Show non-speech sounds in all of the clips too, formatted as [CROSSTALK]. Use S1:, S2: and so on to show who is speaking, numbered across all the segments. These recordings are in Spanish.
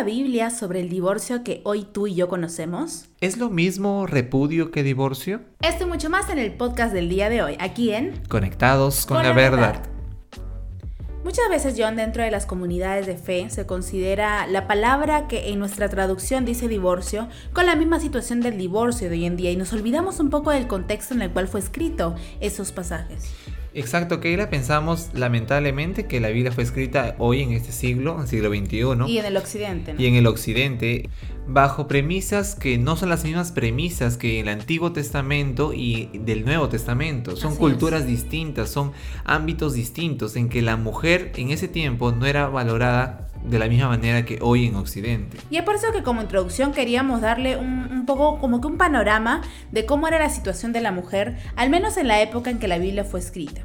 S1: la Biblia sobre el divorcio que hoy tú y yo conocemos?
S2: ¿Es lo mismo repudio que divorcio?
S1: Esto y mucho más en el podcast del día de hoy, aquí en
S2: Conectados con, la, verdad.
S1: Muchas veces, John, dentro de las comunidades de fe se considera la palabra que en nuestra traducción dice divorcio con la misma situación del divorcio de hoy en día y nos olvidamos un poco del contexto en el cual fue escrito esos pasajes.
S2: Exacto, Keila, pensamos lamentablemente que la Biblia fue escrita hoy en este siglo, en el siglo XXI.
S1: Y en el occidente.
S2: Y en el occidente, bajo premisas que no son las mismas premisas que en el Antiguo Testamento y del Nuevo Testamento. Son culturas distintas, son ámbitos distintos en que la mujer en ese tiempo no era valorada de la misma manera que hoy en Occidente.
S1: Y es por eso que como introducción queríamos darle un, poco como que un panorama de cómo era la situación de la mujer, al menos en la época en que la Biblia fue escrita.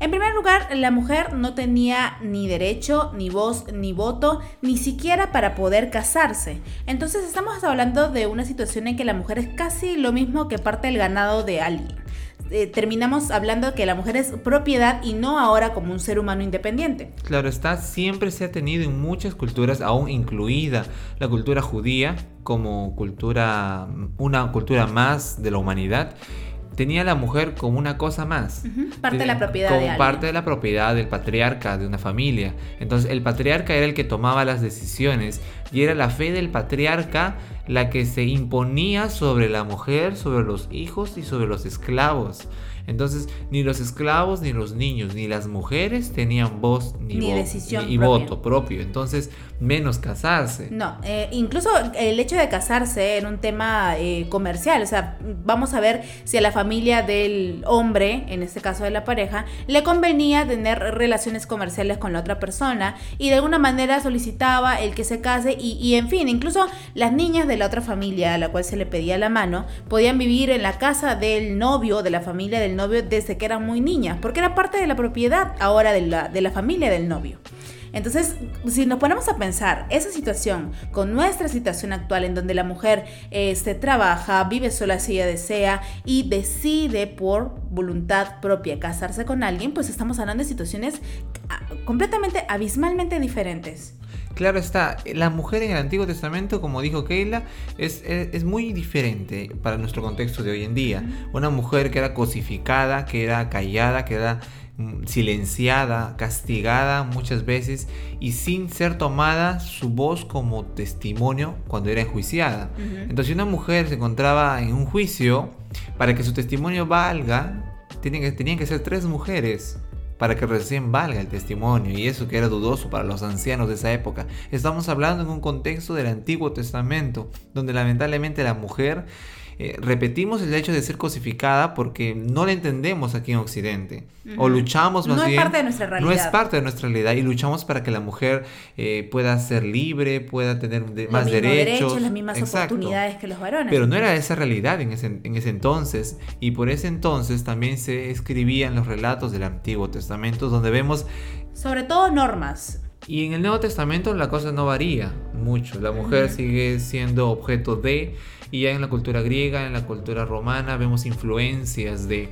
S1: En primer lugar, la mujer no tenía ni derecho, ni voz, ni voto, ni siquiera para poder casarse. Entonces estamos hablando de una situación en que la mujer es casi lo mismo que parte del ganado de alguien. Eh, terminamos hablando que la mujer es propiedad y no ahora como un ser humano independiente.
S2: Claro está, siempre se ha tenido en muchas culturas, aún incluida la cultura judía, como cultura, una cultura más de la humanidad tenía a la mujer como una cosa más.
S1: Parte de la propiedad.
S2: Como parte de la propiedad del patriarca de una familia. Entonces el patriarca era el que tomaba las decisiones y era la fe del patriarca la que se imponía sobre la mujer, sobre los hijos y sobre los esclavos. Entonces, ni los esclavos, ni los niños, ni las mujeres tenían voz ni,
S1: decisión
S2: y voto propio. Entonces, menos casarse.
S1: No, eh, incluso el hecho de casarse era un tema eh, comercial. O sea, vamos a ver si a la familia del hombre, en este caso de la pareja, le convenía tener relaciones comerciales con la otra persona y de alguna manera solicitaba el que se case y, y en fin, incluso las niñas de la otra familia a la cual se le pedía la mano podían vivir en la casa del novio, de la familia del novio desde que eran muy niñas, porque era parte de la propiedad ahora de la, de la familia del novio. Entonces, si nos ponemos a pensar esa situación con nuestra situación actual en donde la mujer se este, trabaja, vive sola si ella desea y decide por voluntad propia casarse con alguien, pues estamos hablando de situaciones ah, completamente abismalmente diferentes.
S2: Claro está, la mujer en el Antiguo Testamento, como dijo Keila, es, es, muy diferente para nuestro contexto de hoy en día. Una mujer que era cosificada, que era callada, que era mm, silenciada, castigada muchas veces y sin ser tomada su voz como testimonio cuando era enjuiciada. Entonces, si una mujer se encontraba en un juicio, para que su testimonio valga, tenían que, tenían que ser tres mujeres para que recién valga el testimonio, y eso que era dudoso para los ancianos de esa época. Estamos hablando en un contexto del Antiguo Testamento, donde lamentablemente la mujer eh, repetimos el hecho de ser cosificada porque no la entendemos aquí en Occidente. O luchamos más
S1: no
S2: bien.
S1: No es parte de nuestra realidad.
S2: No es parte de nuestra realidad y luchamos para que la mujer eh, pueda ser libre, pueda tener más derechos.
S1: las mismas oportunidades que los varones.
S2: Pero no era esa realidad en ese, en ese entonces. Y por ese entonces también se escribían los relatos del Antiguo Testamento donde vemos.
S1: Sobre todo normas.
S2: Y en el Nuevo Testamento la cosa no varía mucho. La mujer sigue siendo objeto de y ya en la cultura griega, en la cultura romana, vemos influencias de...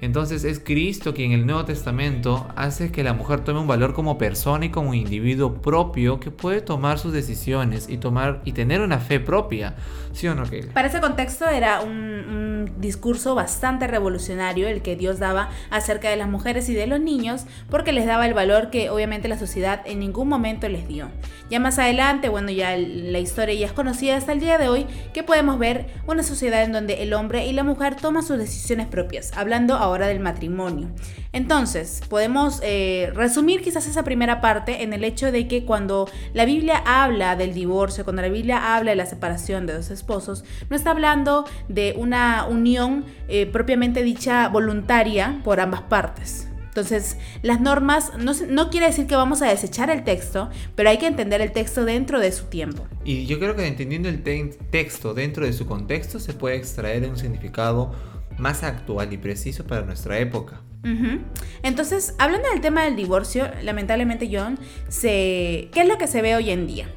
S2: Entonces es Cristo quien en el Nuevo Testamento hace que la mujer tome un valor como persona y como individuo propio que puede tomar sus decisiones y tomar y tener una fe propia. ¿Sí o no, Keila?
S1: Para ese contexto era un, un, discurso bastante revolucionario el que Dios daba acerca de las mujeres y de los niños porque les daba el valor que obviamente la sociedad en ningún momento les dio. Ya más adelante, bueno, ya la historia ya es conocida hasta el día de hoy, que podemos ver una sociedad en donde el hombre y la mujer toman sus decisiones propias, hablando ahora del matrimonio. Entonces, podemos eh, resumir quizás esa primera parte en el hecho de que cuando la Biblia habla del divorcio, cuando la Biblia habla de la separación de dos esposos, no está hablando de una unión eh, propiamente dicha voluntaria por ambas partes. Entonces, las normas no, no, quiere decir que vamos a desechar el texto, pero hay que entender el texto dentro de su tiempo.
S2: Y yo creo que entendiendo el texto dentro de su contexto se puede extraer un significado más actual y preciso para nuestra época.
S1: Entonces, hablando del tema del divorcio, lamentablemente, John, se... ¿qué es lo que se ve hoy en día?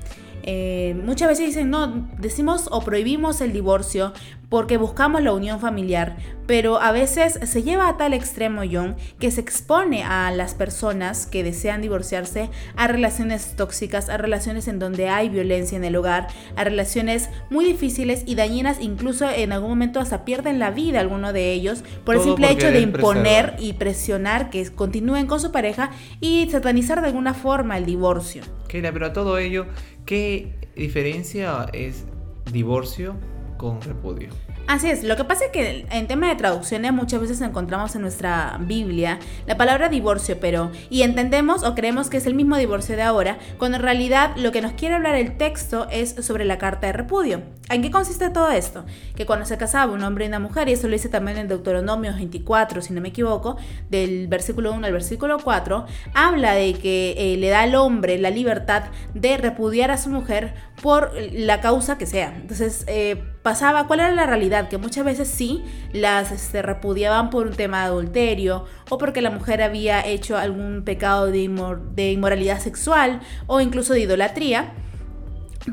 S1: Eh, muchas veces dicen, no, decimos o prohibimos el divorcio porque buscamos la unión familiar, pero a veces se lleva a tal extremo, John, que se expone a las personas que desean divorciarse a relaciones tóxicas, a relaciones en donde hay violencia en el hogar, a relaciones muy difíciles y dañinas, incluso en algún momento hasta pierden la vida alguno de ellos por el simple hecho de imponer y presionar que continúen con su pareja y satanizar de alguna forma el divorcio.
S2: pero a todo ello, ¿qué diferencia es divorcio con repudio?
S1: Así es, lo que pasa es que en tema de traducciones muchas veces encontramos en nuestra Biblia la palabra divorcio, pero y entendemos o creemos que es el mismo divorcio de ahora, cuando en realidad lo que nos quiere hablar el texto es sobre la carta de repudio. ¿En qué consiste todo esto? Que cuando se casaba un hombre y una mujer, y eso lo dice también en Deuteronomio 24, si no me equivoco, del versículo 1 al versículo 4, habla de que eh, le da al hombre la libertad de repudiar a su mujer por la causa que sea. Entonces, eh, pasaba, ¿cuál era la realidad? Que muchas veces sí las este, repudiaban por un tema de adulterio o porque la mujer había hecho algún pecado de inmoralidad sexual o incluso de idolatría.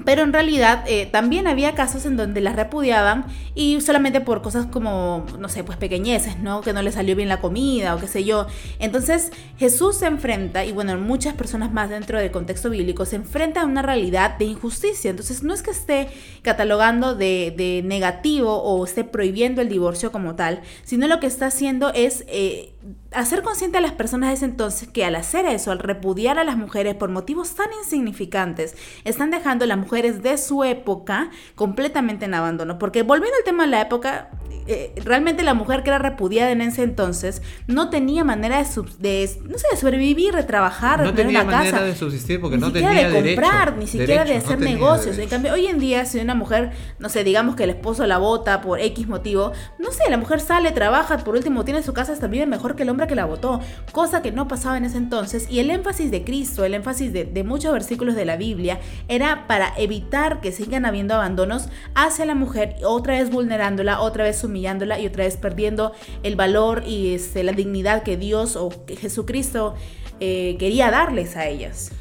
S1: Pero en realidad eh, también había casos en donde las repudiaban y solamente por cosas como, no sé, pues pequeñeces, ¿no? Que no le salió bien la comida o qué sé yo. Entonces Jesús se enfrenta, y bueno, muchas personas más dentro del contexto bíblico, se enfrenta a una realidad de injusticia. Entonces no es que esté catalogando de, de negativo o esté prohibiendo el divorcio como tal, sino lo que está haciendo es... Eh, hacer consciente a las personas ese entonces que al hacer eso, al repudiar a las mujeres por motivos tan insignificantes, están dejando a las mujeres de su época completamente en abandono. Porque volviendo al tema de la época, eh, realmente la mujer que era repudiada en ese entonces no tenía manera de, de no sé, de sobrevivir, de trabajar,
S2: no
S1: de
S2: tenía
S1: una
S2: manera de subsistir porque
S1: ni
S2: no
S1: siquiera
S2: tenía
S1: de comprar,
S2: derecho,
S1: ni siquiera de hacer negocios.
S2: Derecho.
S1: En cambio, hoy en día si una mujer, no sé, digamos que el esposo la bota por X motivo, no sé, la mujer sale, trabaja, por último tiene su casa, hasta vive mejor que el hombre que la votó, cosa que no pasaba en ese entonces. Y el énfasis de Cristo, el énfasis de, de muchos versículos de la Biblia era para evitar que sigan habiendo abandonos hacia la mujer, otra vez vulnerándola, otra vez humillándola y otra vez perdiendo el valor y este, la dignidad que Dios o que Jesucristo eh, quería darles a ellas.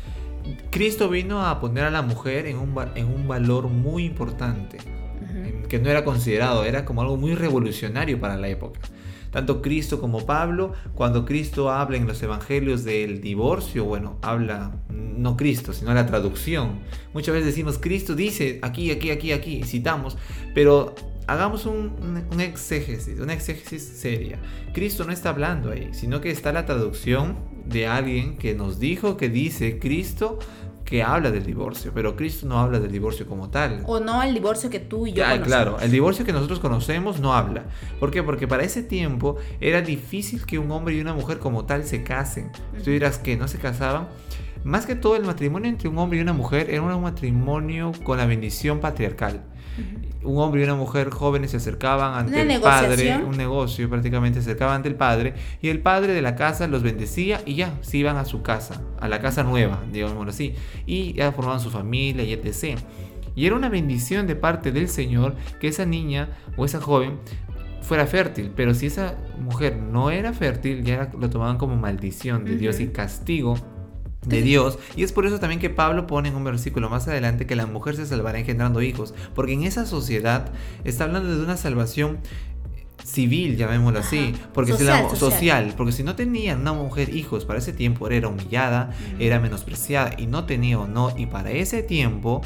S2: Cristo vino a poner a la mujer en un, en un valor muy importante, que no era considerado, era como algo muy revolucionario para la época. Tanto Cristo como Pablo, cuando Cristo habla en los evangelios del divorcio, bueno, habla no Cristo, sino la traducción. Muchas veces decimos Cristo dice aquí, aquí, aquí, aquí, citamos, pero hagamos un, un, exégesis, una exégesis seria. Cristo no está hablando ahí, sino que está la traducción de alguien que nos dijo que dice Cristo que habla del divorcio, pero Cristo no habla del divorcio como tal.
S1: O no el divorcio que tú y yo
S2: ah, Claro, el divorcio que nosotros conocemos no habla. ¿Por qué? Porque para ese tiempo era difícil que un hombre y una mujer como tal se casen. Tú dirás que no se casaban. Más que todo el matrimonio entre un hombre y una mujer era un matrimonio con la bendición patriarcal. Un hombre y una mujer jóvenes se acercaban ante el padre, un negocio prácticamente se acercaban ante el padre, y el padre de la casa los bendecía y ya, se iban a su casa, a la casa nueva, digamos así, y ya formaban su familia y etc. Y era una bendición de parte del Señor que esa niña o esa joven fuera fértil, pero si esa mujer no era fértil, ya lo tomaban como maldición de Dios y castigo de Dios. Y es por eso también que Pablo pone en un versículo más adelante que la mujer se salvará engendrando hijos. Porque en esa sociedad está hablando de una salvación civil, llamémoslo así, porque social, si social. porque si no tenía una mujer hijos para ese tiempo era humillada, era menospreciada y no tenía honor y para ese tiempo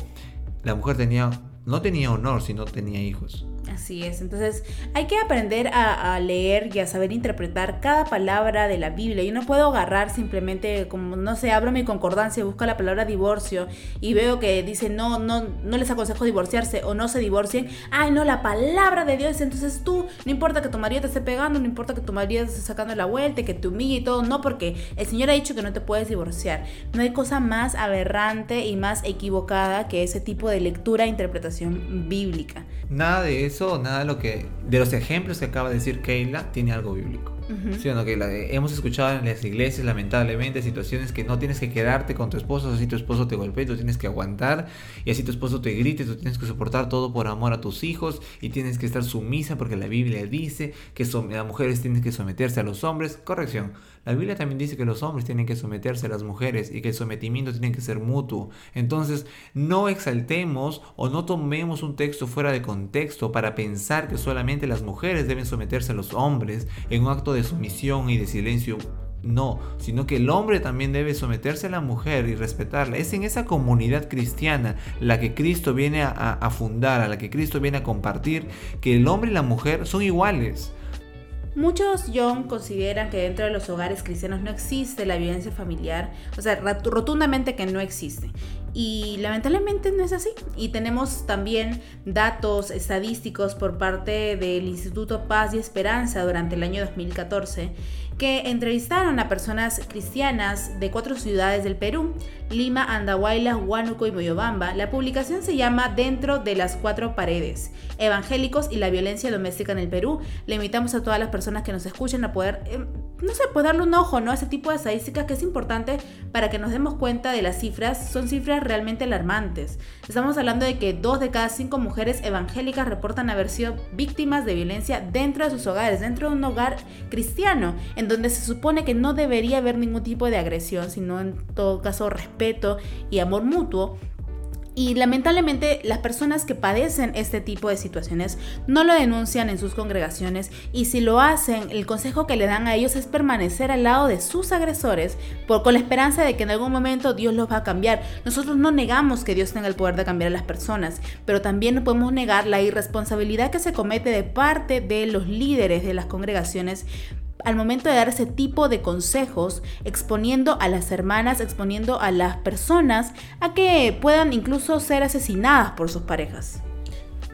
S2: la mujer tenía no tenía honor si no tenía hijos.
S1: Así es, entonces hay que aprender a, leer y a saber interpretar cada palabra de la Biblia. Yo no puedo agarrar simplemente como, no sé, abro mi concordancia, busco la palabra divorcio y veo que dice no, no, no les aconsejo divorciarse o no se divorcien. Ay, no, la palabra de Dios. Entonces tú, no importa que tu marido te esté pegando, no importa que tu marido esté sacando la vuelta, que te humille y todo, no, porque el Señor ha dicho que no te puedes divorciar. No hay cosa más aberrante y más equivocada que ese tipo de lectura e interpretación bíblica.
S2: Nada de eso, nada de lo que de los ejemplos que acaba de decir Keila tiene algo bíblico. Que hemos escuchado en las iglesias, lamentablemente, situaciones que no tienes que quedarte con tu esposo, así tu esposo te golpea, tú tienes que aguantar, y así tu esposo te grite, tú tienes que soportar todo por amor a tus hijos, y tienes que estar sumisa porque la Biblia dice que las mujeres tienen que someterse a los hombres. Corrección. La Biblia también dice que los hombres tienen que someterse a las mujeres y que el sometimiento tiene que ser mutuo. Entonces, no exaltemos o no tomemos un texto fuera de contexto para pensar que solamente las mujeres deben someterse a los hombres en un acto de sumisión y de silencio no, sino que el hombre también debe someterse a la mujer y respetarla. Es en esa comunidad cristiana la que Cristo viene a, a, fundar, a la que Cristo viene a compartir, que el hombre y la mujer son iguales.
S1: Muchos, John, consideran que dentro de los hogares cristianos no existe la violencia familiar, o sea, rotundamente que no existe. Y lamentablemente no es así. Y tenemos también datos estadísticos por parte del Instituto Paz y Esperanza durante el año 2014 que entrevistaron a personas cristianas de cuatro ciudades del Perú, Lima, Andahuaylas, Huánuco y Moyobamba. La publicación se llama Dentro de las cuatro paredes, evangélicos y la violencia doméstica en el Perú. Le invitamos a todas las personas que nos escuchen a poder, eh, no sé, pues darle un ojo ¿no? a ese tipo de estadísticas que es importante para que nos demos cuenta de las cifras. Son cifras realmente alarmantes. Estamos hablando de que dos de cada cinco mujeres evangélicas reportan haber sido víctimas de violencia dentro de sus hogares, dentro de un hogar cristiano, en donde se supone que no debería haber ningún tipo de agresión, sino en todo caso y amor mutuo. Y lamentablemente las personas que padecen este tipo de situaciones no lo denuncian en sus congregaciones y si lo hacen, el consejo que le dan a ellos es permanecer al lado de sus agresores por, con la esperanza de que en algún momento Dios los va a cambiar. Nosotros no negamos que Dios tenga el poder de cambiar a las personas, pero también no podemos negar la irresponsabilidad que se comete de parte de los líderes de las congregaciones al momento de dar ese tipo de consejos, exponiendo a las hermanas, exponiendo a las personas a que puedan incluso ser asesinadas por sus parejas.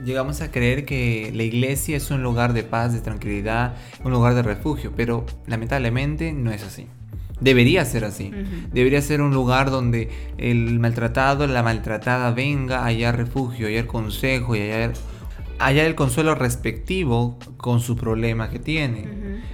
S2: Llegamos a creer que la iglesia es un lugar de paz, de tranquilidad, un lugar de refugio, pero lamentablemente no es así. Debería ser así. Debería ser un lugar donde el maltratado, la maltratada venga, a hallar refugio, hallar consejo y hallar haya el consuelo respectivo con su problema que tiene.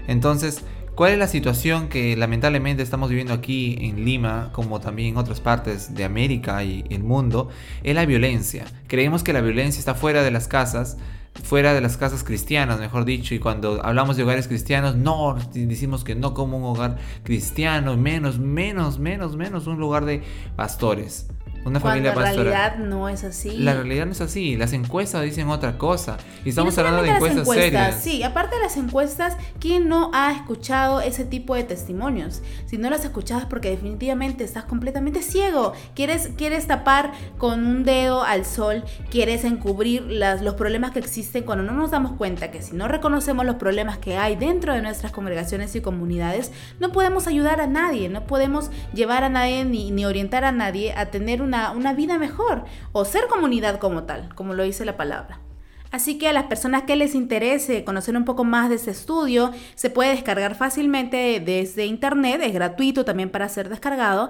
S2: Entonces, ¿cuál es la situación que lamentablemente estamos viviendo aquí en Lima, como también en otras partes de América y el mundo? Es la violencia. Creemos que la violencia está fuera de las casas, fuera de las casas cristianas, mejor dicho, y cuando hablamos de hogares cristianos, no, decimos que no como un hogar cristiano, menos, menos, menos, menos un lugar de pastores.
S1: Una familia pastoral. La realidad no es así.
S2: La realidad no es así. Las encuestas dicen otra cosa. Y estamos hablando de encuestas, serias.
S1: Sí, aparte de las encuestas, ¿quién no ha escuchado ese tipo de testimonios? Si no lo has escuchado es porque definitivamente estás completamente ciego. Quieres, quieres tapar con un dedo al sol, quieres encubrir las, los problemas que existen cuando no nos damos cuenta que si no reconocemos los problemas que hay dentro de nuestras congregaciones y comunidades, no podemos ayudar a nadie, no podemos llevar a nadie ni, ni orientar a nadie a tener un una, vida mejor o ser comunidad como tal, como lo dice la palabra. Así que a las personas que les interese conocer un poco más de este estudio, se puede descargar fácilmente desde internet, es gratuito también para ser descargado.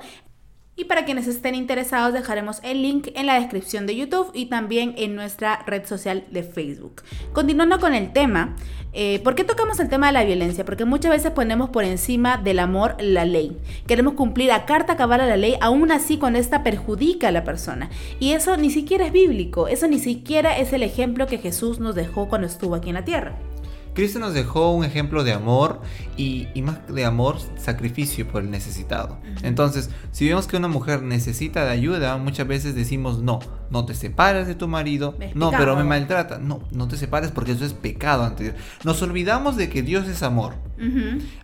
S1: Y para quienes estén interesados dejaremos el link en la descripción de YouTube y también en nuestra red social de Facebook. Continuando con el tema, eh, ¿por qué tocamos el tema de la violencia? Porque muchas veces ponemos por encima del amor la ley. Queremos cumplir a carta cabal a la ley, aún así cuando esta perjudica a la persona. Y eso ni siquiera es bíblico, eso ni siquiera es el ejemplo que Jesús nos dejó cuando estuvo aquí en la tierra.
S2: Cristo nos dejó un ejemplo de amor y, más de amor, sacrificio por el necesitado. Entonces, si vemos que una mujer necesita de ayuda, muchas veces decimos no, no te separes de tu marido, no, pero me maltrata, no, no te separes porque eso es pecado ante Dios. Nos olvidamos de que Dios es amor.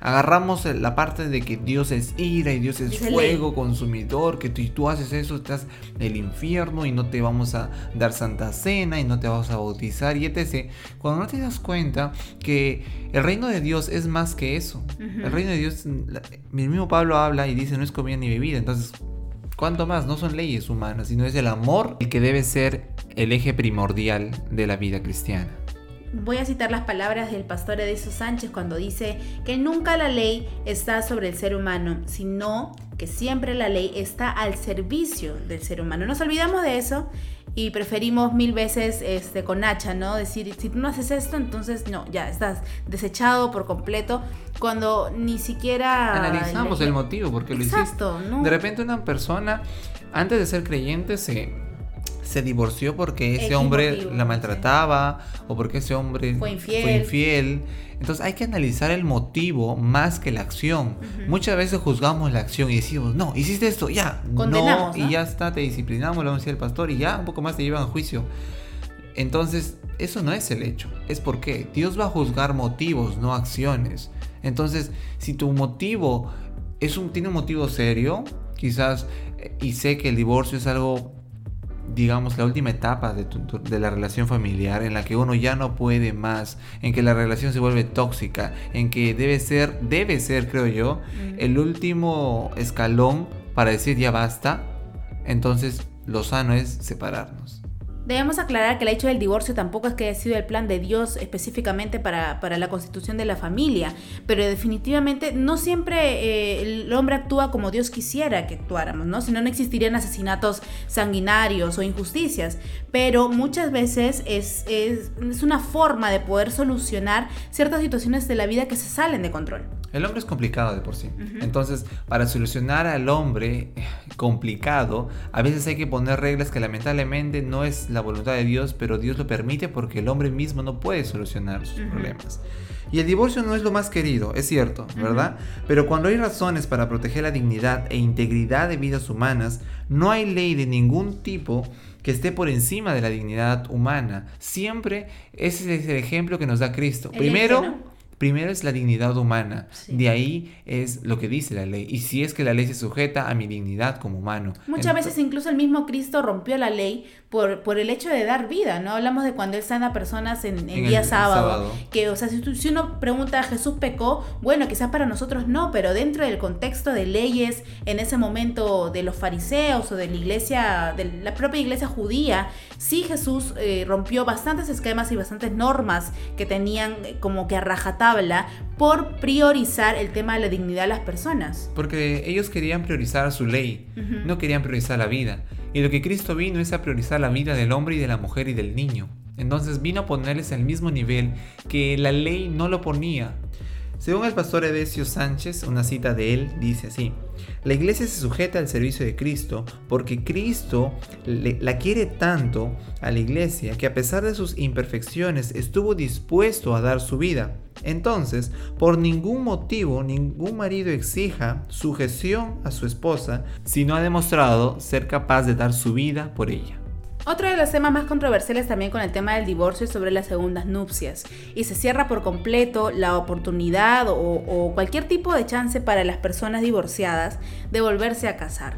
S2: Agarramos la parte de que Dios es ira y Dios es fuego consumidor, que tú, tú haces eso, estás en el infierno y no te vamos a dar santa cena y no te vamos a bautizar y etc. Cuando no te das cuenta que el reino de Dios es más que eso. El reino de Dios, mi mismo Pablo habla y dice no es comida ni bebida, entonces ¿Cuánto más? No son leyes humanas, sino es el amor el que debe ser el eje primordial de la vida cristiana.
S1: Voy a citar las palabras del pastor Edison Sánchez cuando dice que nunca la ley está sobre el ser humano, sino que siempre la ley está al servicio del ser humano. Nos olvidamos de eso y preferimos mil veces este, con hacha, ¿no? Decir, si tú no haces esto, entonces no, ya estás desechado por completo, cuando ni siquiera...
S2: Analizamos el motivo, porque lo hiciste. ¿no? De repente una persona, antes de ser creyente, se se divorció porque ese hombre la maltrataba o porque ese hombre fue infiel. Entonces hay que analizar el motivo más que la acción. Muchas veces juzgamos la acción y decimos, no, hiciste esto, ya, no, y ya está, te disciplinamos, lo decía el pastor, y ya un poco más te llevan a juicio. Entonces, eso no es el hecho, es porque Dios va a juzgar motivos, no acciones. Entonces, si tu motivo es un, tiene un motivo serio, quizás, eh, y sé que el divorcio es algo digamos, la última etapa de, la relación familiar en la que uno ya no puede más, en que la relación se vuelve tóxica, en que debe ser, debe ser, creo yo, el último escalón para decir ya basta, entonces lo sano es separarnos.
S1: Debemos aclarar que el hecho del divorcio tampoco es que haya sido el plan de Dios específicamente para, la constitución de la familia, pero definitivamente no siempre eh, el hombre actúa como Dios quisiera que actuáramos, ¿no? Si no, no existirían asesinatos sanguinarios o injusticias, pero muchas veces es, es, es una forma de poder solucionar ciertas situaciones de la vida que se salen de control.
S2: El hombre es complicado de por sí. Entonces, para solucionar al hombre complicado, a veces hay que poner reglas que lamentablemente no es la voluntad de Dios, pero Dios lo permite porque el hombre mismo no puede solucionar sus problemas. Y el divorcio no es lo más querido, es cierto, ¿verdad? Pero cuando hay razones para proteger la dignidad e integridad de vidas humanas, no hay ley de ningún tipo que esté por encima de la dignidad humana. Siempre ese es el ejemplo que nos da Cristo. Primero, Primero es la dignidad humana. De ahí es lo que dice la ley. Y si es que la ley se sujeta a mi dignidad como humano.
S1: Muchas veces incluso el mismo Cristo rompió la ley por, por el hecho de dar vida, ¿no? Hablamos de cuando Él sana personas en, día sábado, Que, o sea, si, si, uno pregunta, ¿Jesús pecó? Bueno, quizás para nosotros no, pero dentro del contexto de leyes, en ese momento de los fariseos o de la iglesia, de la propia iglesia judía, sí Jesús eh, rompió bastantes esquemas y bastantes normas que tenían eh, como que a rajatabla por priorizar el tema de la dignidad de las personas.
S2: Porque ellos querían priorizar su ley, no querían priorizar la vida. Y lo que Cristo vino es a priorizar la vida del hombre y de la mujer y del niño. Entonces vino a ponerles al mismo nivel que la ley no lo ponía. Según el pastor Edesio Sánchez, una cita de él dice así, la iglesia se sujeta al servicio de Cristo porque Cristo la quiere tanto a la iglesia que a pesar de sus imperfecciones estuvo dispuesto a dar su vida. Entonces, por ningún motivo ningún marido exija sujeción a su esposa si no ha demostrado ser capaz de dar su vida por ella.
S1: Otro de los temas más controversiales también con el tema del divorcio es sobre las segundas nupcias y se cierra por completo la oportunidad o, o cualquier tipo de chance para las personas divorciadas de volverse a casar.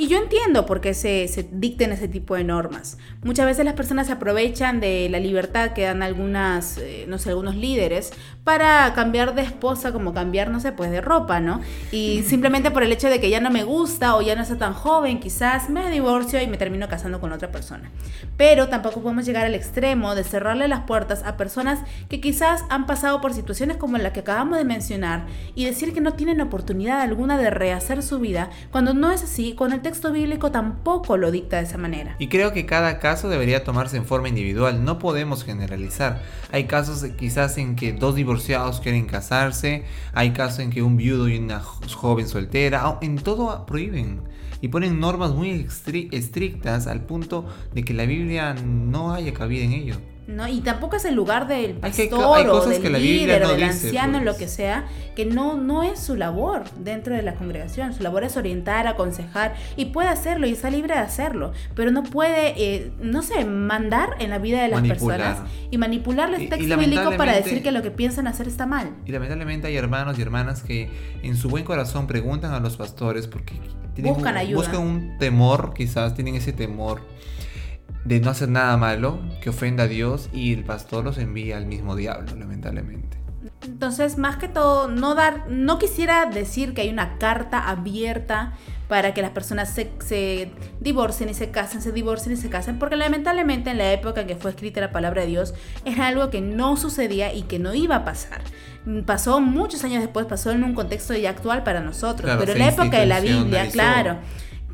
S1: Y yo entiendo por qué se, se, dicten ese tipo de normas. Muchas veces las personas se aprovechan de la libertad que dan algunas, eh, no sé, algunos líderes para cambiar de esposa como cambiar, no sé, pues de ropa, ¿no? Y [LAUGHS] simplemente por el hecho de que ya no me gusta o ya no está tan joven, quizás me divorcio y me termino casando con otra persona. Pero tampoco podemos llegar al extremo de cerrarle las puertas a personas que quizás han pasado por situaciones como la que acabamos de mencionar y decir que no tienen oportunidad alguna de rehacer su vida cuando no es así, cuando el texto bíblico tampoco lo dicta de esa manera.
S2: Y creo que cada caso debería tomarse en forma individual, no podemos generalizar. Hay casos quizás en que dos divorciados quieren casarse, hay casos en que un viudo y una joven soltera, en todo prohíben y ponen normas muy estrictas al punto de que la Biblia no haya cabida en ello.
S1: ¿No? Y tampoco es el lugar del pastor o del líder o del anciano, lo pues. que sea, que no, no es su labor dentro de la congregación. Su labor es orientar, aconsejar y puede hacerlo y está libre de hacerlo, pero no puede, eh, no sé, mandar en la vida de las personas y manipular el texto bíblico para decir que lo que piensan hacer está mal.
S2: Y lamentablemente hay hermanos y hermanas que en su buen corazón preguntan a los pastores porque buscan ayuda. Buscan un temor, quizás tienen ese temor de no hacer nada malo que ofenda a Dios y el pastor los envía al mismo diablo, lamentablemente.
S1: Entonces, más que todo, no dar, no quisiera decir que hay una carta abierta para que las personas se, se, divorcien y se casen, se divorcien y se casen, porque lamentablemente en la época en que fue escrita la palabra de Dios era algo que no sucedía y que no iba a pasar. Pasó muchos años después, pasó en un contexto ya actual para nosotros, pero en la época de la Biblia, claro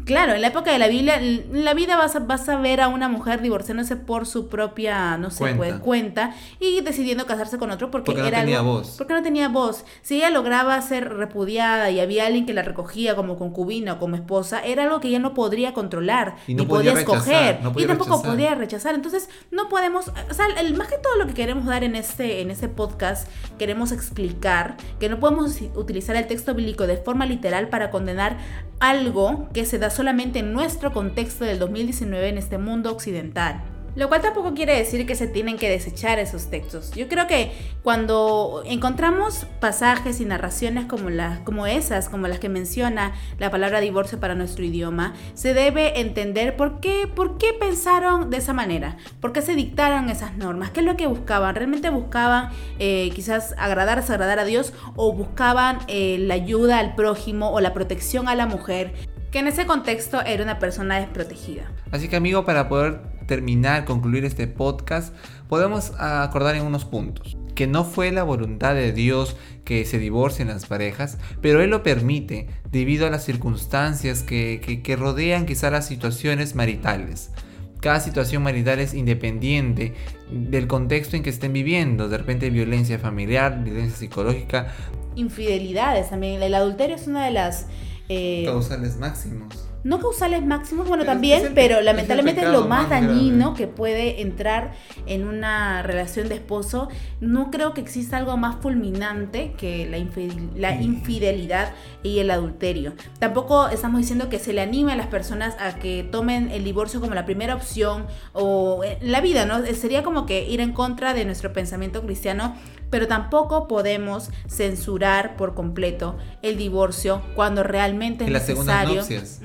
S1: Claro, en la época de la Biblia, en la vida vas a, vas a ver a una mujer divorciándose por su propia, no sé,
S2: Cuenta.
S1: pues, cuenta y decidiendo casarse con otro porque,
S2: Porque no
S1: era
S2: tenía
S1: algo-
S2: voz.
S1: Porque no tenía voz. Si ella lograba ser repudiada y había alguien que la recogía como concubina o como esposa, era algo que ella no podría controlar,
S2: Y no
S1: ni
S2: podía
S1: escoger,
S2: no podía
S1: y tampoco
S2: rechazar.
S1: podía rechazar. Entonces, no podemos, o sea, el, más que todo lo que queremos dar en este, en este podcast, queremos explicar que no podemos utilizar el texto bíblico de forma literal para condenar algo que se da solamente en nuestro contexto del 2019 en este mundo occidental. Lo cual tampoco quiere decir que se tienen que desechar esos textos. Yo creo que cuando encontramos pasajes y narraciones como, como esas, como las que menciona la palabra divorcio para nuestro idioma, se debe entender por qué, por qué pensaron de esa manera, por qué se dictaron esas normas, qué es lo que buscaban. ¿Realmente buscaban eh, quizás agradar, desagradar a Dios o buscaban eh, la ayuda al prójimo o la protección a la mujer? que en ese contexto era una persona desprotegida.
S2: Así que amigo, para poder terminar, concluir este podcast, podemos acordar en unos puntos. Que no fue la voluntad de Dios que se divorcien las parejas, pero Él lo permite debido a las circunstancias que, que, que rodean quizá las situaciones maritales. Cada situación marital es independiente del contexto en que estén viviendo. De repente violencia familiar, violencia psicológica.
S1: Infidelidades también. El adulterio es una de las... Eh,
S2: Causales máximos.
S1: No causales máximos, bueno,
S2: es
S1: también,
S2: el
S1: pero lamentablemente es, lo más
S2: más
S1: dañino
S2: grave.
S1: que puede entrar en una relación de esposo. No creo que exista algo más fulminante que la, infidel- la
S2: Sí.
S1: infidelidad y el adulterio. Tampoco estamos diciendo que se le anime a las personas a que tomen el divorcio como la primera opción o en la vida, ¿no? Sería como que ir en contra de nuestro pensamiento cristiano, pero tampoco podemos censurar por completo el divorcio cuando realmente es
S2: las segundas
S1: necesario.
S2: nupcias.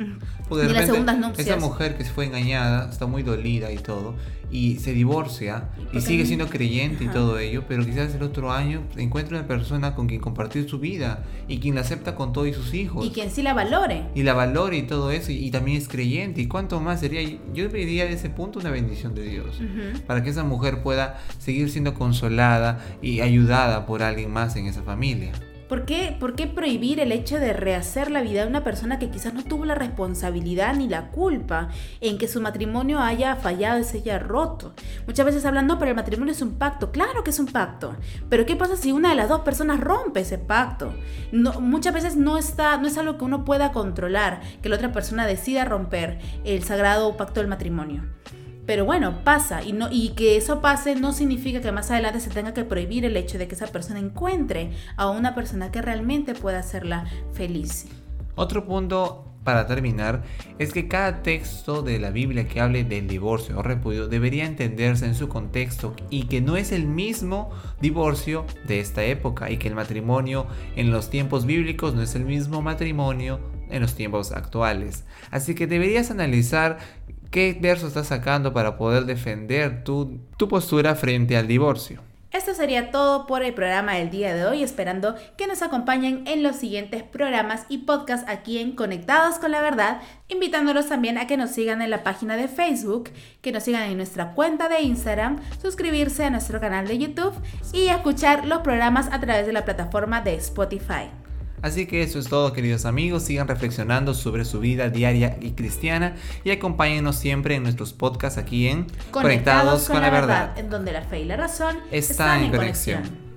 S2: Porque de
S1: las segundas nupcias.
S2: esa mujer que se fue engañada, está muy dolida y todo, y se divorcia y
S1: Porque
S2: sigue siendo creyente y
S1: Ajá.
S2: todo ello, pero quizás el otro año encuentra una persona con quien compartir su vida y quien la acepta con todos sus hijos.
S1: Y quien sí la valore.
S2: y la valore y todo eso, y, y también es creyente. ¿Y cuánto más sería? Yo pediría de ese punto una bendición de Dios. Para que esa mujer pueda seguir siendo consolada y ayudada por alguien más en esa familia.
S1: ¿Por qué, ¿Por qué prohibir el hecho de rehacer la vida de una persona que quizás no tuvo la responsabilidad ni la culpa en que su matrimonio haya fallado y se haya roto? Muchas veces hablan, no, pero el matrimonio es un pacto. Claro que es un pacto. Pero ¿qué pasa si una de las dos personas rompe ese pacto? Muchas veces no, está, no es algo que uno pueda controlar, que la otra persona decida romper el sagrado pacto del matrimonio. Pero bueno, pasa y, no, y que eso pase no significa que más adelante se tenga que prohibir el hecho de que esa persona encuentre a una persona que realmente pueda hacerla feliz.
S2: Otro punto para terminar es que cada texto de la Biblia que hable del divorcio o repudio debería entenderse en su contexto y que no es el mismo divorcio de esta época y que el matrimonio en los tiempos bíblicos no es el mismo matrimonio en los tiempos actuales. Así que deberías analizar qué verso estás sacando para poder defender tu, tu postura frente al divorcio.
S1: Esto sería todo por el programa del día de hoy, esperando que nos acompañen en los siguientes programas y podcasts aquí en Conectados con la Verdad, invitándolos también a que nos sigan en la página de Facebook, que nos sigan en nuestra cuenta de Instagram, suscribirse a nuestro canal de YouTube y escuchar los programas a través de la plataforma de Spotify.
S2: Así que eso es todo queridos amigos, sigan reflexionando sobre su vida diaria y cristiana y acompáñenos siempre en nuestros podcasts aquí en
S1: Conectados con, la verdad, en donde la fe y la razón
S2: Están
S1: están,
S2: en
S1: en
S2: conexión.
S1: conexión.